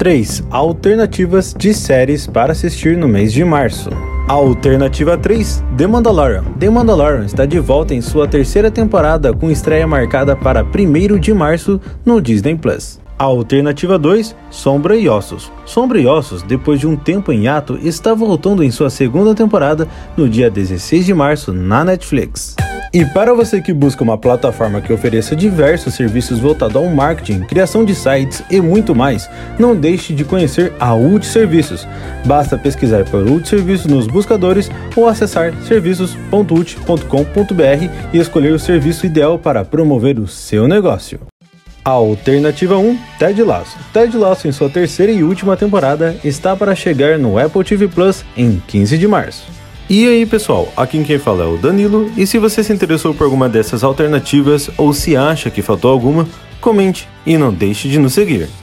3. Alternativas de séries para assistir no mês de março. Alternativa 3, The Mandalorian. The Mandalorian está de volta em sua terceira temporada com estreia marcada para 1 de março no Disney Plus. Alternativa 2, Sombra e Ossos. Sombra e Ossos, depois de um tempo em ato, está voltando em sua segunda temporada no dia 16 de março na Netflix. E para você que busca uma plataforma que ofereça diversos serviços voltados ao marketing, criação de sites e muito mais, não deixe de conhecer a UT Serviços. Basta pesquisar por UT Serviços nos buscadores ou acessar serviços.ut.com.br e escolher o serviço ideal para promover o seu negócio. Alternativa 1, Ted Lasso. Ted Lasso, em sua terceira e última temporada, está para chegar no Apple TV Plus em 15 de março. E aí pessoal, aqui quem fala é o Danilo, e se você se interessou por alguma dessas alternativas ou se acha que faltou alguma, comente e não deixe de nos seguir.